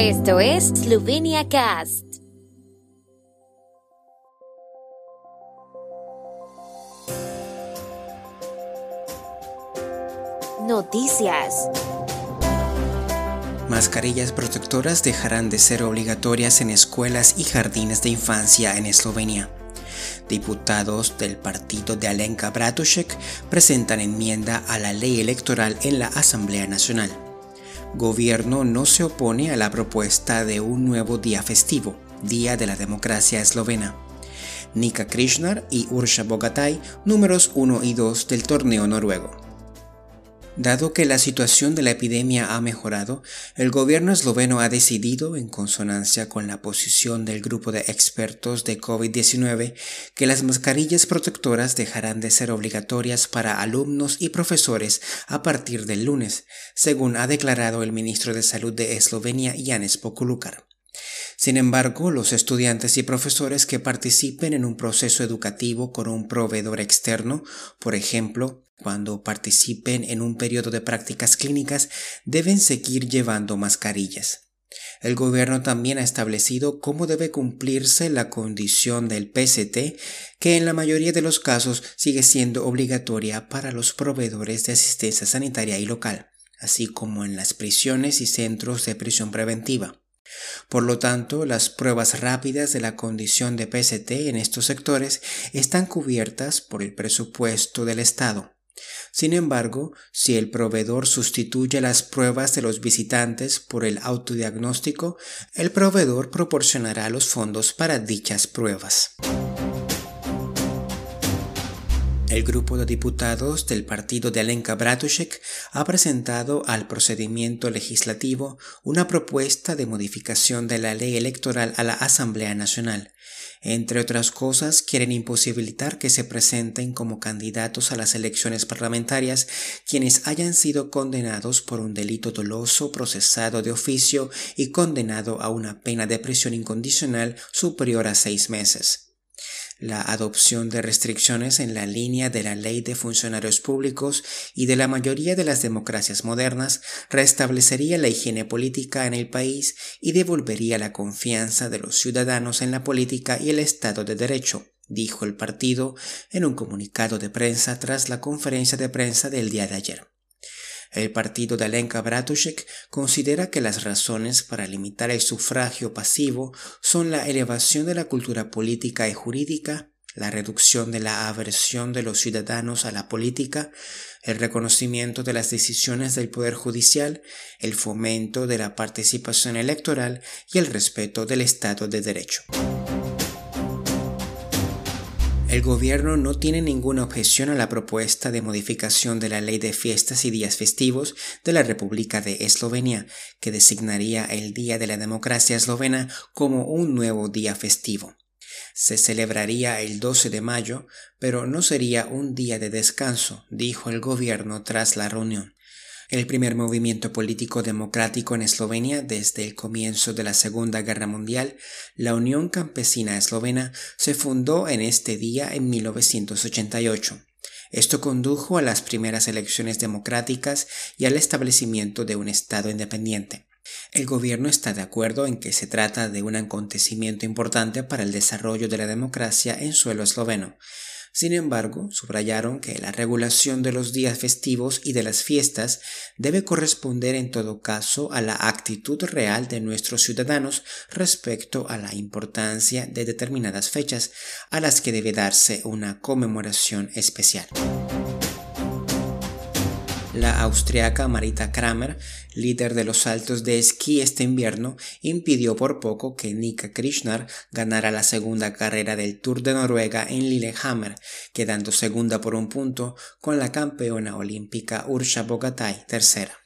Esto es Slovenia Cast. Noticias. Mascarillas protectoras dejarán de ser obligatorias en escuelas y jardines de infancia en Eslovenia. Diputados del partido de Alenka Bratušek presentan enmienda a la ley electoral en la Asamblea Nacional. Gobierno no se opone a la propuesta de un nuevo día festivo, Día de la Democracia Eslovena. Nika Krishnar y Ursha Bogatay, números 1 y 2 del torneo noruego. Dado que la situación de la epidemia ha mejorado, el gobierno esloveno ha decidido, en consonancia con la posición del grupo de expertos de COVID-19, que las mascarillas protectoras dejarán de ser obligatorias para alumnos y profesores a partir del lunes, según ha declarado el ministro de Salud de Eslovenia, Janes Pokulukar. Sin embargo, los estudiantes y profesores que participen en un proceso educativo con un proveedor externo, por ejemplo, cuando participen en un periodo de prácticas clínicas, deben seguir llevando mascarillas. El gobierno también ha establecido cómo debe cumplirse la condición del PCT, que en la mayoría de los casos sigue siendo obligatoria para los proveedores de asistencia sanitaria y local, así como en las prisiones y centros de prisión preventiva. Por lo tanto, las pruebas rápidas de la condición de PCT en estos sectores están cubiertas por el presupuesto del Estado. Sin embargo, si el proveedor sustituye las pruebas de los visitantes por el autodiagnóstico, el proveedor proporcionará los fondos para dichas pruebas. El grupo de diputados del partido de Alenka Bratušek ha presentado al procedimiento legislativo una propuesta de modificación de la ley electoral a la Asamblea Nacional. Entre otras cosas, quieren imposibilitar que se presenten como candidatos a las elecciones parlamentarias quienes hayan sido condenados por un delito doloso, procesado de oficio y condenado a una pena de prisión incondicional superior a seis meses la adopción de restricciones en la línea de la ley de funcionarios públicos y de la mayoría de las democracias modernas restablecería la higiene política en el país y devolvería la confianza de los ciudadanos en la política y el Estado de Derecho, dijo el partido en un comunicado de prensa tras la conferencia de prensa del día de ayer. El partido de Alenka Bratušek considera que las razones para limitar el sufragio pasivo son la elevación de la cultura política y jurídica, la reducción de la aversión de los ciudadanos a la política, el reconocimiento de las decisiones del Poder Judicial, el fomento de la participación electoral y el respeto del Estado de Derecho. El gobierno no tiene ninguna objeción a la propuesta de modificación de la ley de fiestas y días festivos de la República de Eslovenia, que designaría el Día de la Democracia Eslovena como un nuevo día festivo. Se celebraría el 12 de mayo, pero no sería un día de descanso, dijo el gobierno tras la reunión el primer movimiento político democrático en Eslovenia desde el comienzo de la Segunda Guerra Mundial, la Unión Campesina Eslovena se fundó en este día en 1988. Esto condujo a las primeras elecciones democráticas y al establecimiento de un Estado independiente. El gobierno está de acuerdo en que se trata de un acontecimiento importante para el desarrollo de la democracia en suelo esloveno, sin embargo, subrayaron que la regulación de los días festivos y de las fiestas debe corresponder en todo caso a la actitud real de nuestros ciudadanos respecto a la importancia de determinadas fechas a las que debe darse una conmemoración especial. La austriaca Marita Kramer, líder de los saltos de esquí este invierno, impidió por poco que Nika Krishnar ganara la segunda carrera del Tour de Noruega en Lillehammer, quedando segunda por un punto con la campeona olímpica Ursha Bogatay tercera.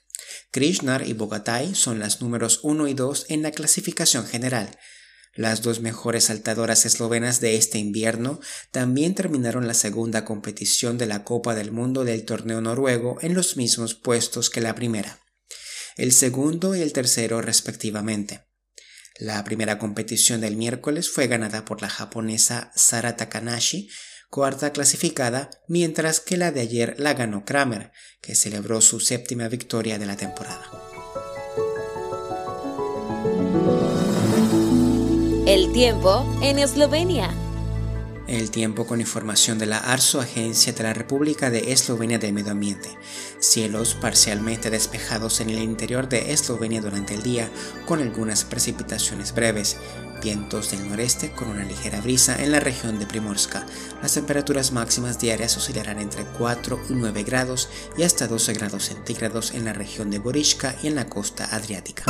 Krishnar y Bogatay son las números 1 y 2 en la clasificación general, las dos mejores saltadoras eslovenas de este invierno también terminaron la segunda competición de la Copa del Mundo del torneo noruego en los mismos puestos que la primera, el segundo y el tercero respectivamente. La primera competición del miércoles fue ganada por la japonesa Sara Takanashi, cuarta clasificada, mientras que la de ayer la ganó Kramer, que celebró su séptima victoria de la temporada. El tiempo en Eslovenia. El tiempo con información de la ARSO, Agencia de la República de Eslovenia de Medio Ambiente. Cielos parcialmente despejados en el interior de Eslovenia durante el día, con algunas precipitaciones breves. Vientos del noreste con una ligera brisa en la región de Primorska. Las temperaturas máximas diarias oscilarán entre 4 y 9 grados y hasta 12 grados centígrados en la región de Borishka y en la costa adriática.